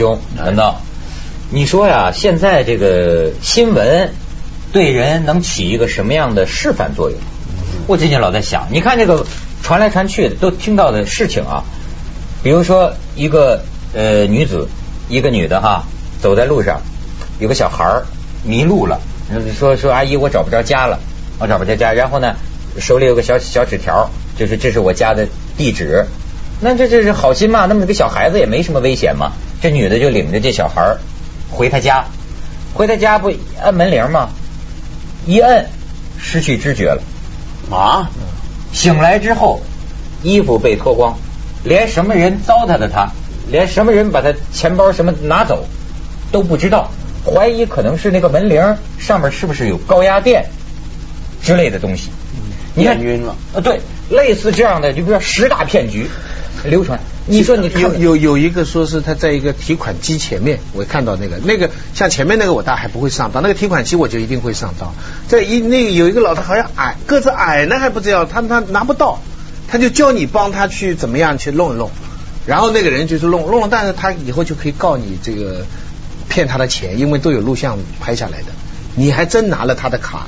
兄，难道你说呀？现在这个新闻对人能起一个什么样的示范作用？我最近老在想，你看这个传来传去的，都听到的事情啊，比如说一个呃女子，一个女的哈，走在路上，有个小孩迷路了，说说阿姨，我找不着家了，我找不着家，然后呢，手里有个小小纸条，就是这是我家的地址。那这这是好心嘛？那么这个小孩子也没什么危险嘛？这女的就领着这小孩回他家，回他家不按门铃吗？一摁，失去知觉了啊！醒来之后，衣服被脱光，连什么人糟蹋的他，连什么人把他钱包什么拿走都不知道，怀疑可能是那个门铃上面是不是有高压电之类的东西？你看晕了啊？对，类似这样的，就比如说十大骗局。流传，你说你有有有一个说是他在一个提款机前面，我看到那个那个像前面那个我大还不会上当，那个提款机我就一定会上当。在一那个有一个老头好像矮个子矮呢还不知道，他他拿不到，他就叫你帮他去怎么样去弄一弄，然后那个人就是弄弄了，但是他以后就可以告你这个骗他的钱，因为都有录像拍下来的，你还真拿了他的卡，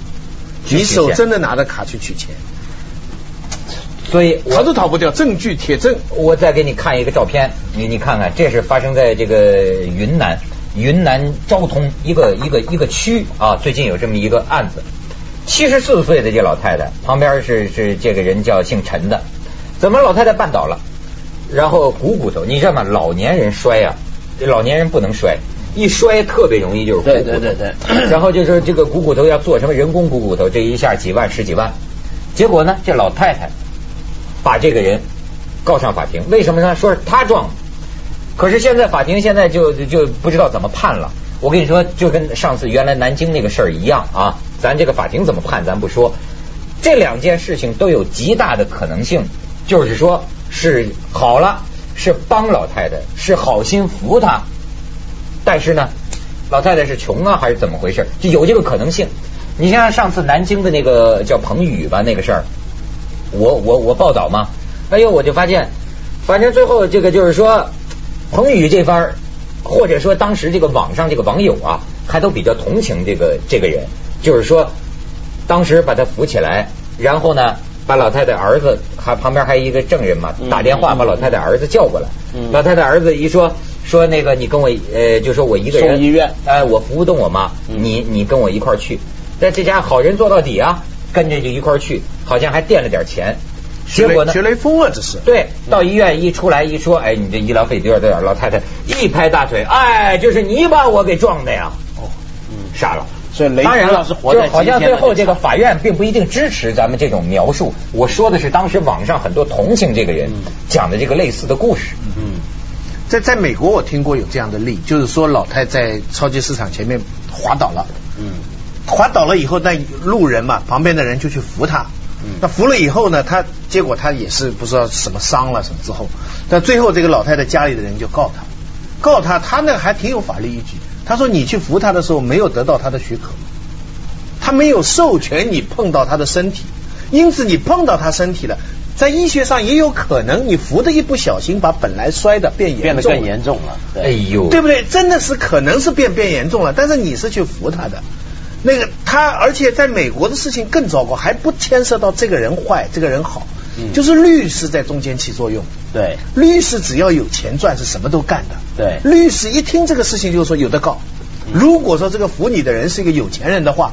你手真的拿着卡去取钱。所以逃都逃不掉，证据铁证。我再给你看一个照片，你你看看，这是发生在这个云南云南昭通一个一个一个区啊，最近有这么一个案子，七十四岁的这老太太，旁边是是这个人叫姓陈的，怎么老太太绊倒了，然后股骨头，你知道吗？老年人摔呀，这老年人不能摔，一摔特别容易就是对对对对，然后就说这个股骨头要做什么人工股骨头，这一下几万十几万，结果呢，这老太太。把这个人告上法庭，为什么呢？说是他撞，可是现在法庭现在就就不知道怎么判了。我跟你说，就跟上次原来南京那个事儿一样啊，咱这个法庭怎么判咱不说，这两件事情都有极大的可能性，就是说是好了，是帮老太太，是好心扶她，但是呢，老太太是穷啊，还是怎么回事？就有这个可能性。你像上次南京的那个叫彭宇吧，那个事儿。我我我报道嘛，哎呦，我就发现，反正最后这个就是说，彭宇这番或者说当时这个网上这个网友啊，还都比较同情这个这个人，就是说，当时把他扶起来，然后呢，把老太太儿子还旁边还有一个证人嘛，打电话把老太太儿子叫过来，老太太儿子一说说那个你跟我呃，就说我一个人送医院，哎，我扶不动我妈，你你跟我一块儿去，但这家好人做到底啊。跟着就一块去，好像还垫了点钱，结果呢？学雷锋啊，这是。对，到医院一出来一说，哎，你这医疗费多少多少？老太太一拍大腿，哎，就是你把我给撞的呀！哦，嗯，傻了。所以雷当然了，就好像最后这个法院并不一定支持咱们这种描述。我说的是当时网上很多同情这个人讲的这个类似的故事。嗯，在在美国我听过有这样的例，就是说老太在超级市场前面滑倒了。嗯。滑倒了以后，那路人嘛，旁边的人就去扶他。那扶了以后呢，他结果他也是不知道什么伤了什么之后，但最后这个老太太家里的人就告他，告他，他那还挺有法律依据。他说你去扶他的时候没有得到他的许可，他没有授权你碰到他的身体，因此你碰到他身体了，在医学上也有可能你扶的一不小心把本来摔的变严变得更严重了。哎呦，对不对？真的是可能是变变严重了，但是你是去扶他的。那个他，而且在美国的事情更糟糕，还不牵涉到这个人坏，这个人好，就是律师在中间起作用。对，律师只要有钱赚，是什么都干的。对，律师一听这个事情，就说有的告。如果说这个扶你的人是一个有钱人的话，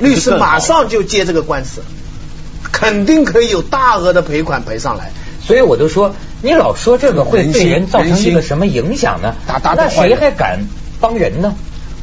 律师马上就接这个官司，肯定可以有大额的赔款赔上来。所以我都说，你老说这个会对人造成一个什么影响呢？打打那谁还敢帮人呢？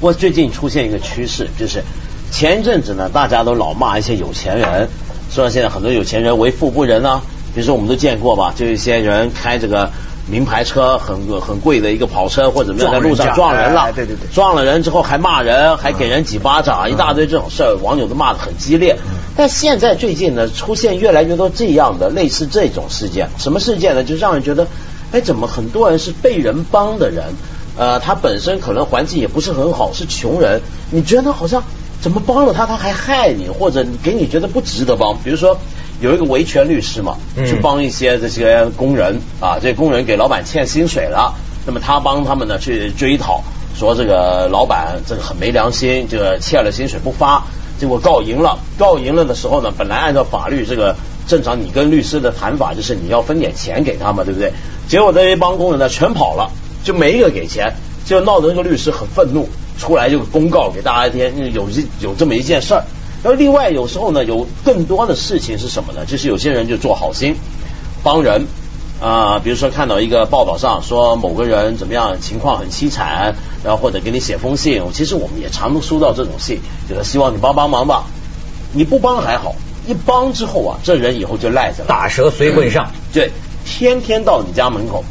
不过最近出现一个趋势，就是前一阵子呢，大家都老骂一些有钱人，说现在很多有钱人为富不仁啊。比如说我们都见过吧，就一些人开这个名牌车，很很贵的一个跑车或者怎么样，在路上撞人了，对对对，撞了人之后还骂人，还给人几巴掌，一大堆这种事儿，网友都骂的很激烈。但现在最近呢，出现越来越多这样的类似这种事件，什么事件呢？就让人觉得，哎，怎么很多人是被人帮的人？呃，他本身可能环境也不是很好，是穷人。你觉得好像怎么帮了他，他还害你，或者给你觉得不值得帮？比如说有一个维权律师嘛，去帮一些这些工人啊，这工人给老板欠薪水了，那么他帮他们呢去追讨，说这个老板这个很没良心，这个欠了薪水不发，结果告赢了。告赢了的时候呢，本来按照法律这个正常，你跟律师的谈法就是你要分点钱给他嘛，对不对？结果这一帮工人呢全跑了，就没一个给钱，就闹得那个律师很愤怒，出来就公告给大家听，有有这么一件事儿。然后另外有时候呢，有更多的事情是什么呢？就是有些人就做好心帮人啊，比如说看到一个报道上说某个人怎么样，情况很凄惨，然后或者给你写封信，其实我们也常收到这种信，就是希望你帮帮忙吧。你不帮还好，一帮之后啊，这人以后就赖着了，打蛇随棍上，对，天天到你家门口，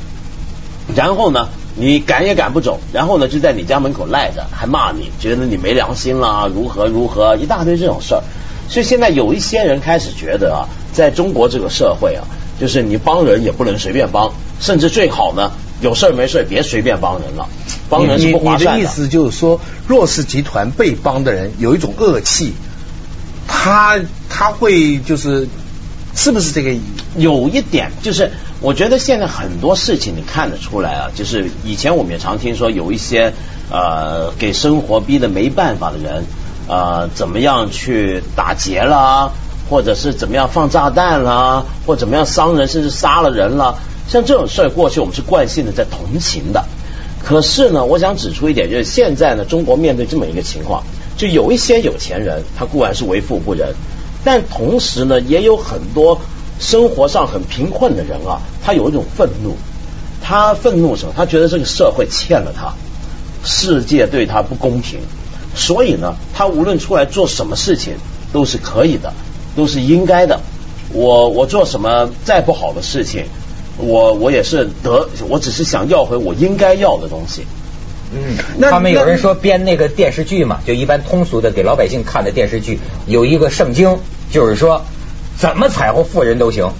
然后呢？你赶也赶不走，然后呢就在你家门口赖着，还骂你，觉得你没良心啦，如何如何，一大堆这种事儿。所以现在有一些人开始觉得啊，在中国这个社会啊，就是你帮人也不能随便帮，甚至最好呢，有事没事别随便帮人了，帮人是不划算的。你的意思就是说，弱势集团被帮的人有一种恶气，他他会就是是不是这个？有一点就是。我觉得现在很多事情你看得出来啊，就是以前我们也常听说有一些呃给生活逼得没办法的人啊，怎么样去打劫啦，或者是怎么样放炸弹啦，或怎么样伤人甚至杀了人了，像这种事儿过去我们是惯性的在同情的。可是呢，我想指出一点，就是现在呢，中国面对这么一个情况，就有一些有钱人他固然是为富不仁，但同时呢，也有很多。生活上很贫困的人啊，他有一种愤怒，他愤怒什么？他觉得这个社会欠了他，世界对他不公平，所以呢，他无论出来做什么事情都是可以的，都是应该的。我我做什么再不好的事情，我我也是得，我只是想要回我应该要的东西。嗯，他们有人说编那个电视剧嘛，就一般通俗的给老百姓看的电视剧，有一个圣经，就是说。怎么踩乎富人都行，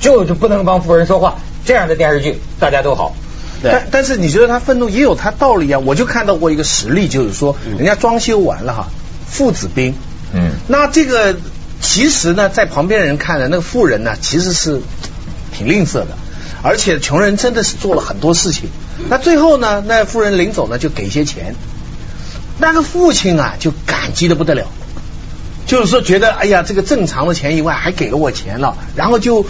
就是不能帮富人说话。这样的电视剧大家都好。但但是你觉得他愤怒也有他道理啊？我就看到过一个实例，就是说人家装修完了哈，父子兵。嗯。那这个其实呢，在旁边人看的那个富人呢，其实是挺吝啬的，而且穷人真的是做了很多事情。那最后呢，那夫人临走呢，就给些钱。那个父亲啊，就感激的不得了。就是说，觉得哎呀，这个正常的钱以外还给了我钱了，然后就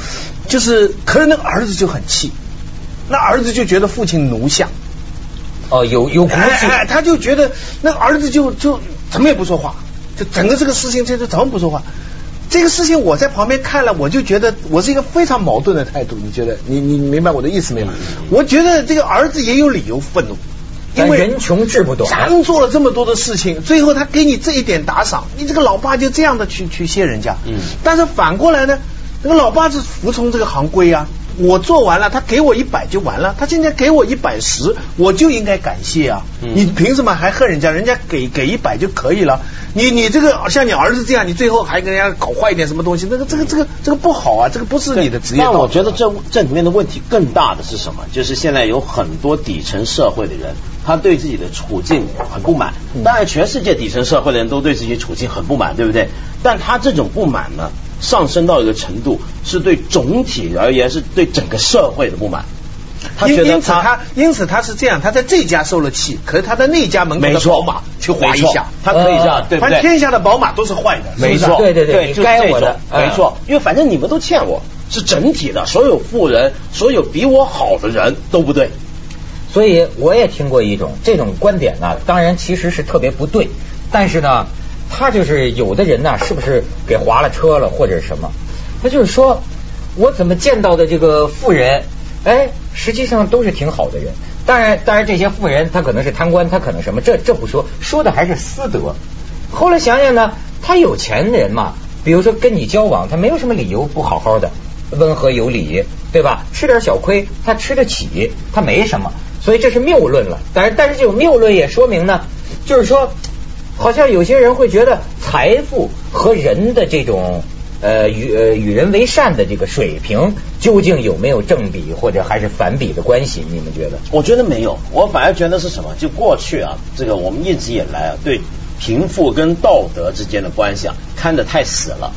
就是，可是那个儿子就很气，那儿子就觉得父亲奴相，哦，有有骨气，他就觉得那儿子就就怎么也不说话，就整个这个事情这就怎么不说话？这个事情我在旁边看了，我就觉得我是一个非常矛盾的态度。你觉得你你明白我的意思没有？我觉得这个儿子也有理由愤怒。因为人穷志不短，咱做了这么多的事情，最后他给你这一点打赏，你这个老爸就这样的去去谢人家。嗯。但是反过来呢，这个老爸是服从这个行规啊，我做完了，他给我一百就完了，他今天给我一百十，我就应该感谢啊。嗯。你凭什么还恨人家？人家给给一百就可以了。你你这个像你儿子这样，你最后还跟人家搞坏一点什么东西，那个这个这个这个不好啊，这个不是你的职业。但我觉得这这里面的问题更大的是什么？就是现在有很多底层社会的人。他对自己的处境很不满，当然全世界底层社会的人都对自己处境很不满，对不对？但他这种不满呢，上升到一个程度，是对总体而言是对整个社会的不满。他觉得因此他因此他是这样，他在这家受了气，可是他在那家门口的宝马去划一下，他可以这样，对不对？天下的宝马都是坏的，没错，对对对，该我的，没错，因为反正你们都欠我，是整体的，所有富人，所有比我好的人都不对。所以我也听过一种这种观点呢，当然其实是特别不对，但是呢，他就是有的人呢，是不是给划了车了或者什么？他就是说我怎么见到的这个富人，哎，实际上都是挺好的人。当然，当然这些富人他可能是贪官，他可能什么，这这不说，说的还是私德。后来想想呢，他有钱的人嘛，比如说跟你交往，他没有什么理由不好好的，温和有礼，对吧？吃点小亏他吃得起，他没什么。所以这是谬论了，但是但是这种谬论也说明呢，就是说，好像有些人会觉得财富和人的这种呃与呃与人为善的这个水平究竟有没有正比或者还是反比的关系？你们觉得？我觉得没有，我反而觉得是什么？就过去啊，这个我们一直以来啊，对贫富跟道德之间的关系啊，看得太死了。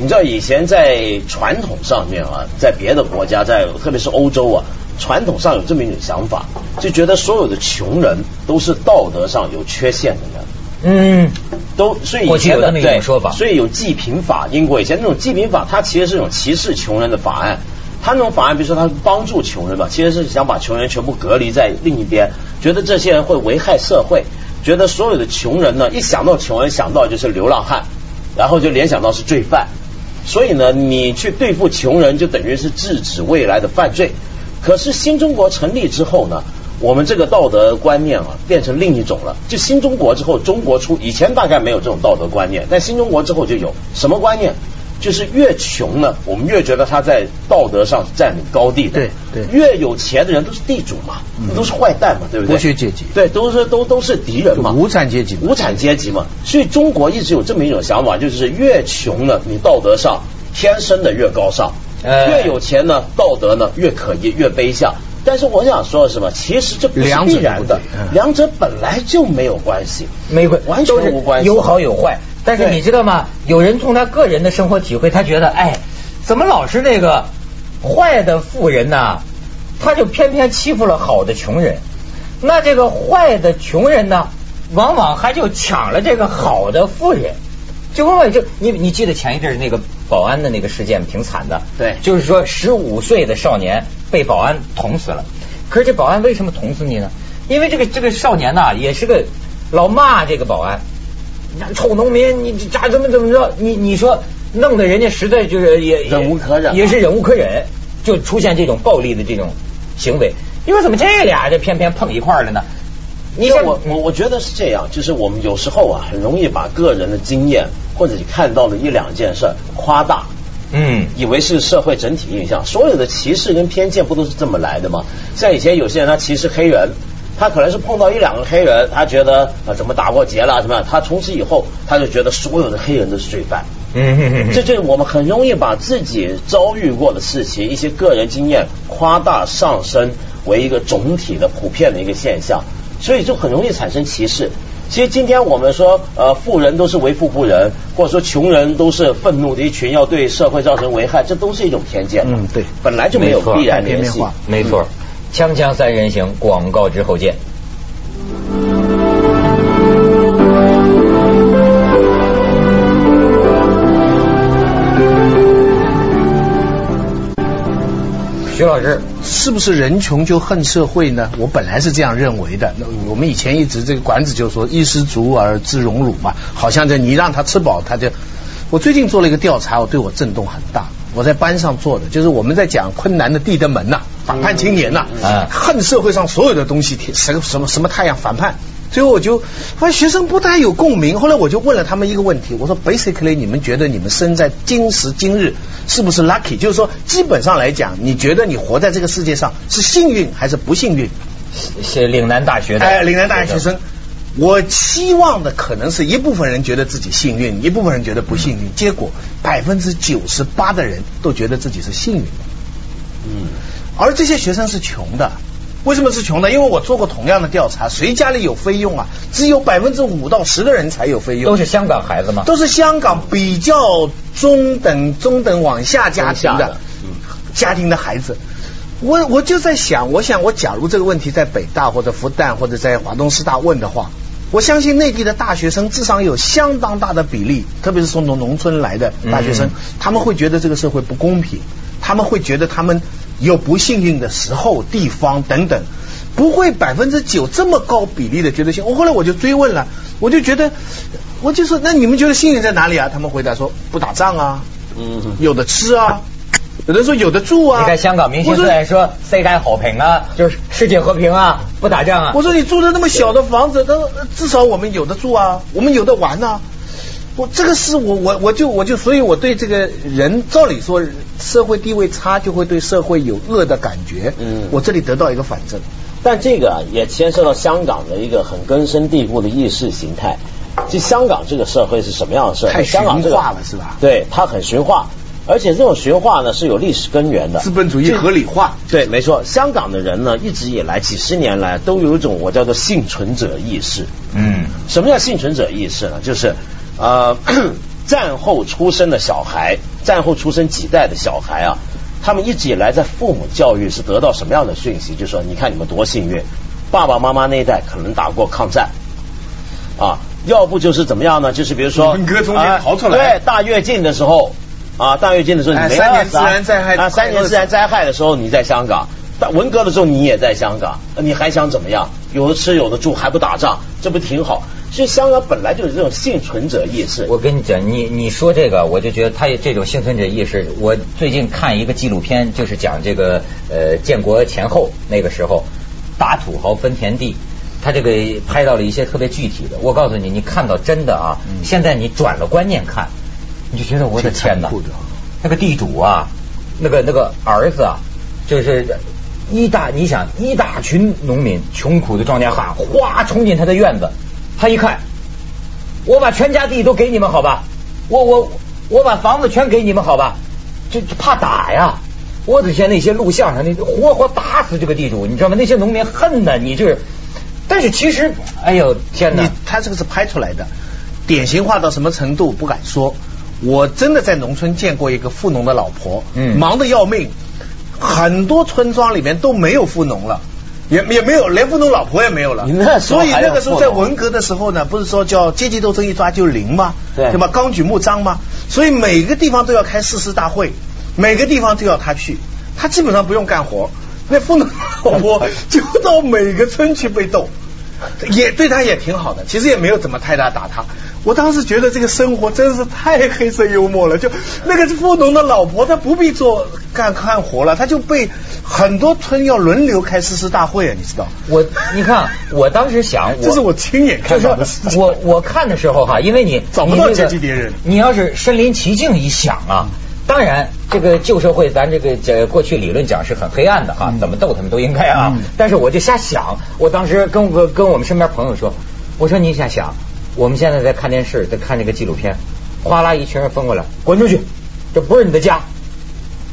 你知道以前在传统上面啊，在别的国家，在特别是欧洲啊。传统上有这么一种想法，就觉得所有的穷人都是道德上有缺陷的人。嗯，都所以以前的对种说法所以有济贫法。英国以前那种济贫法，它其实是一种歧视穷人的法案。它那种法案，比如说它帮助穷人吧，其实是想把穷人全部隔离在另一边，觉得这些人会危害社会，觉得所有的穷人呢，一想到穷人想到就是流浪汉，然后就联想到是罪犯。所以呢，你去对付穷人，就等于是制止未来的犯罪。可是新中国成立之后呢，我们这个道德观念啊，变成另一种了。就新中国之后，中国出以前大概没有这种道德观念，但新中国之后就有什么观念？就是越穷呢，我们越觉得他在道德上是占领高地的。对对越有钱的人都是地主嘛，都是坏蛋嘛，对不对？剥削阶级对，都是都都是敌人嘛，无产阶级无产阶级嘛。所以中国一直有这么一种想法，就是越穷呢，你道德上天生的越高尚；哎越有钱呢，道德呢越可疑、越卑下。但是我想说的是什么？其实这不是必然的两者本来就没有关系，没关完全无关系，有好有坏。但是你知道吗？有人从他个人的生活体会，他觉得，哎，怎么老是那个坏的富人呢，他就偏偏欺负了好的穷人。那这个坏的穷人呢，往往还就抢了这个好的富人。就往往就你你记得前一阵儿那个保安的那个事件挺惨的，对就是说十五岁的少年被保安捅死了。可是这保安为什么捅死你呢？因为这个这个少年呐，也是个老骂这个保安，那臭农民，你这咋怎么怎么着？你你说弄得人家实在就是也也忍无可忍啊也是忍无可忍，就出现这种暴力的这种行为。你说怎么这俩这偏偏碰一块儿了呢？你我我我觉得是这样，就是我们有时候啊，很容易把个人的经验或者你看到的一两件事夸大，嗯以为是社会整体印象。所有的歧视跟偏见不都是这么来的吗？像以前有些人他歧视黑人，他可能是碰到一两个黑人，他觉得啊怎么打过劫了什么样，他从此以后他就觉得所有的黑人都是罪犯。嗯这就是我们很容易把自己遭遇过的事情、一些个人经验夸大上升为一个总体的普遍的一个现象，所以就很容易产生歧视。其实今天我们说，呃，富人都是为富不仁，或者说穷人都是愤怒的一群，要对社会造成危害，这都是一种偏见。嗯对本来就没有必然联系。没错，锵锵三人行，广告之后见。徐老师，是不是人穷就恨社会呢？我本来是这样认为的。那我们以前一直这个管子就说“衣食足而知荣辱”嘛，好像这你让他吃饱，他就。我最近做了一个调查，我对我震动很大。我在班上做的，就是我们在讲困难的地德门呐、反叛青年呐、嗯恨社会上所有的东西，什么什么什么太阳反叛。最后我就发现学生不太有共鸣。后来我就问了他们一个问题，我说：“Basically，你们觉得你们生在今时今日是不是 lucky？就是说，基本上来讲，你觉得你活在这个世界上是幸运还是不幸运？”是岭南大学的，哎，岭南大学学生，我期望的可能是一部分人觉得自己幸运，一部分人觉得不幸运。结果百分之九十八的人都觉得自己是幸运的，嗯，而这些学生是穷的。为什么是穷呢？因为我做过同样的调查，谁家里有费用啊？只有百分之五到十的人才有费用，都是香港孩子吗？都是香港比较中等、中等往下家庭的家庭的孩子。我我就在想，我想我假如这个问题在北大或者复旦或者在华东师大问的话，我相信内地的大学生至少有相当大的比例，特别是从农农村来的大学生，嗯他们会觉得这个社会不公平，他们会觉得他们有不幸运的时候、地方等等。不会百分之九这么高比例的绝对性。我后来我就追问了，我就觉得，我就说，那你们觉得幸运在哪里啊？他们回答说不打仗啊，嗯有的吃啊，有的说有的住啊。你看香港明星我说虽然说世界和平啊，就是世界和平啊，不打仗啊。我说你住的那么小的房子，那至少我们有的住啊，我们有的玩啊。我这个是我我我就我就所以我对这个人，照理说社会地位差就会对社会有恶的感觉。嗯我这里得到一个反证。但这个啊也牵涉到香港的一个很根深蒂固的意识形态。就香港这个社会是什么样的社会？太香港这个化了是吧对，它很驯化，而且这种驯化呢是有历史根源的。资本主义合理化。对，没错，香港的人呢一直以来几十年来都有一种我叫做幸存者意识。嗯，什么叫幸存者意识呢？就是呃，战后出生的小孩，战后出生几代的小孩啊，他们一直以来在父母教育是得到什么样的讯息？就说你看你们多幸运，爸爸妈妈那一代可能打过抗战，啊，要不就是怎么样呢？就是比如说文革中间逃出来对，大跃进的时候啊，大跃进的时候你没哎三年饿死啊自然灾害啊，三年自然灾害的时候你在香港，但文革的时候你也在香港，你还想怎么样？有的吃有的住还不打仗，这不挺好？所以香港本来就是这种幸存者意识。我跟你讲，你你说这个，我就觉得他这种幸存者意识。我最近看一个纪录片，就是讲这个呃建国前后那个时候打土豪分田地，他这个拍到了一些特别具体的。我告诉你，你看到真的啊，现在你转了观念看，你就觉得我的天哪那个地主啊，那个那个儿子啊，就是一大你想一大群农民穷苦的庄稼汉，哗冲进他的院子，他一看，我把全家地都给你们好吧，我我我把房子全给你们好吧，就就怕打呀。我之前那些录像上那活活打死这个地主，你知道吗？那些农民恨呐，你这，但是其实，哎呦天哪！他这个是拍出来的，典型化到什么程度不敢说。我真的在农村见过一个富农的老婆，嗯忙得要命，很多村庄里面都没有富农了。也也没有，连富农老婆也没有了。所以那个时候在文革的时候呢，不是说叫阶级斗争一抓就零吗？对对吧？纲举目张吗？所以每个地方都要开誓师大会，每个地方都要他去，他基本上不用干活。那富农老婆就到每个村去被斗。也对他也挺好的，其实也没有怎么太大打他。我当时觉得这个生活真是太黑色幽默了，就那个富农的老婆，她不必做干干活了，她就被很多村要轮流开誓师大会啊，你知道？我你看，我当时想，这是我亲眼看到的事情。我我看的时候哈，因为你找不到阶级敌人你要是身临其境一想啊，当然这个旧社会咱这个这过去理论讲是很黑暗的哈，怎么斗他们都应该啊。嗯但是我就瞎想，我当时跟我跟我们身边朋友说，我说你瞎想，我们现在在看电视，在看这个纪录片，哗啦一群人分过来，滚出去，这不是你的家，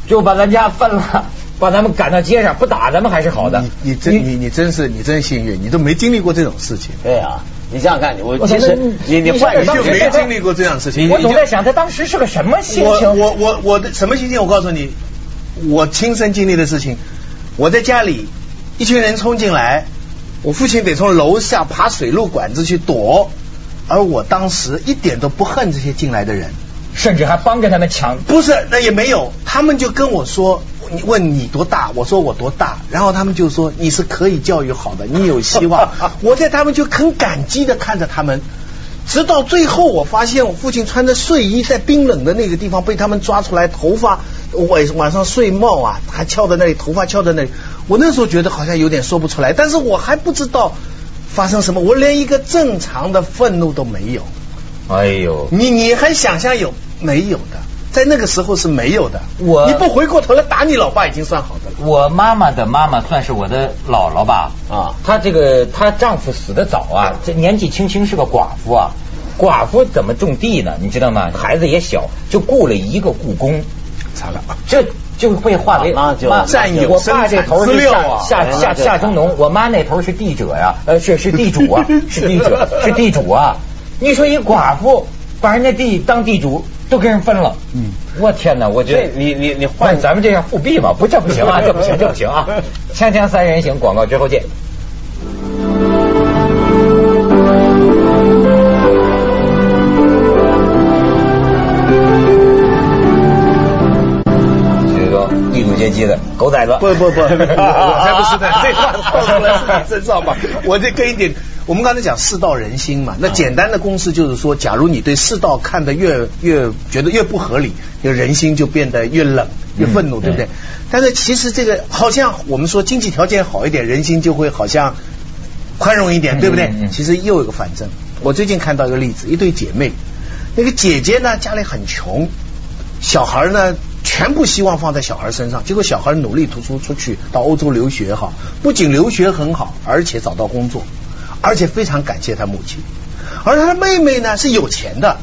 就把咱家分了。把咱们赶到街上，不打咱们还是好的。你你真你你真是你真幸运，你都没经历过这种事情，对啊，你想想看，我我其实你你换一个你就没经历过这样的事情。我总在想他当时是个什么心情。我我我的什么心情？我告诉你，我亲身经历的事情。我在家里，一群人冲进来，我父亲得从楼下爬水路管子去躲，而我当时一点都不恨这些进来的人，甚至还帮着他们抢。不是，那也没有，他们就跟我说，你问你多大，我说我多大，然后他们就说你是可以教育好的，你有希望。我在他们就很感激的看着他们，直到最后我发现我父亲穿着睡衣在冰冷的那个地方被他们抓出来，头发晚晚上睡帽啊还翘在那里，头发翘在那里，我那时候觉得好像有点说不出来，但是我还不知道发生什么，我连一个正常的愤怒都没有。哎呦，你你还想象有没有的？在那个时候是没有的。我你不回过头来打你老爸已经算好的了。我妈妈的妈妈算是我的姥姥吧？啊她这个她丈夫死的早啊，这年纪轻轻是个寡妇啊。寡妇怎么种地呢？你知道吗？孩子也小，就雇了一个雇工，惨了，这就会化为啊那就妈占有我爸这头是下下下下中农，我妈那头是地者呀，呃是是地主啊，是地者是地主啊。你说一寡妇把人家地当地主都跟人分了，嗯，我天哪！我觉得你你你换换咱们这样复辟吧，不这不行啊，这不行，这不行啊！锵锵三人行，广告之后见。阶级的狗崽子，不不不，我才不是的，这话放出来是你身上吧？我这跟一点，我们刚才讲世道人心嘛，那简单的公式就是说，假如你对世道看得越越觉得越不合理，就人心就变得越冷越愤怒，对不对？但是其实这个好像我们说经济条件好一点，人心就会好像宽容一点，对不对？其实又有一个反证。我最近看到一个例子，一对姐妹，那个姐姐呢家里很穷，小孩呢全部希望放在小孩身上，结果小孩努力读书出去到欧洲留学哈，不仅留学很好，而且找到工作，而且非常感谢他母亲。而他的妹妹呢是有钱的，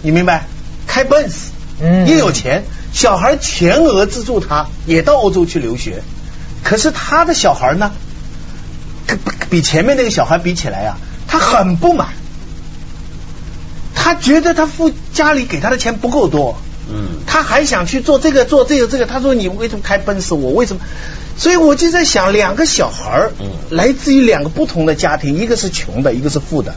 你明白？开奔驰，嗯也有钱，小孩全额资助他，也到欧洲去留学。可是他的小孩呢，跟比前面那个小孩比起来啊，他很不满。他觉得他父家里给他的钱不够多，嗯，他还想去做这个做这个这个。他说你为什么开奔驰？我为什么？所以我就在想，两个小孩儿，嗯，来自于两个不同的家庭，一个是穷的，一个是富的。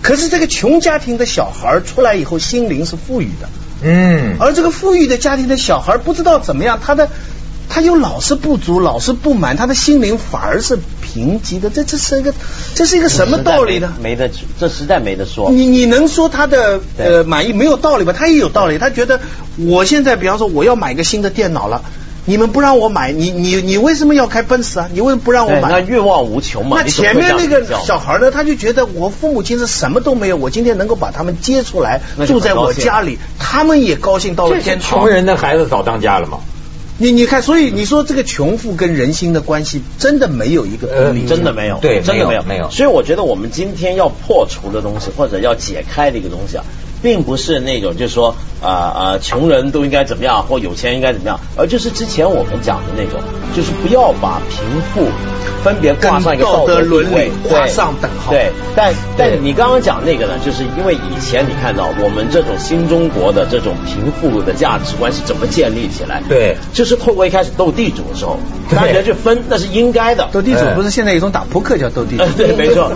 可是这个穷家庭的小孩出来以后，心灵是富裕的，嗯，而这个富裕的家庭的小孩不知道怎么样，他的他又老是不足，老是不满，他的心灵反而是贫瘠的。这这是一个这是一个什么道理呢？没得，这实在没得说。你你能说他的呃满意没有道理吧？他也有道理。他觉得我现在比方说我要买个新的电脑了。你们不让我买，你你你为什么要开奔驰啊？你为什么不让我买？那欲望无穷嘛。那前面那个小孩呢？他就觉得我父母亲是什么都没有，我今天能够把他们接出来住在我家里，他们也高兴到了天堂。穷人的孩子早当家了吗？你你看，所以你说这个穷富跟人心的关系真的没有一个呃，真的没有，对，真的没有没有。所以我觉得我们今天要破除的东西，或者要解开的一个东西啊。并不是那种，就是说，啊啊，穷人都应该怎么样，或有钱应该怎么样，而就是之前我们讲的那种，就是不要把贫富分别挂上一个道德伦理画上等号。对，但但你刚刚讲那个呢，就是因为以前你看到我们这种新中国的这种贫富的价值观是怎么建立起来？对，就是透过一开始斗地主的时候，大家去分，那是应该的。斗地主不是现在一种打扑克叫斗地主？对，没错。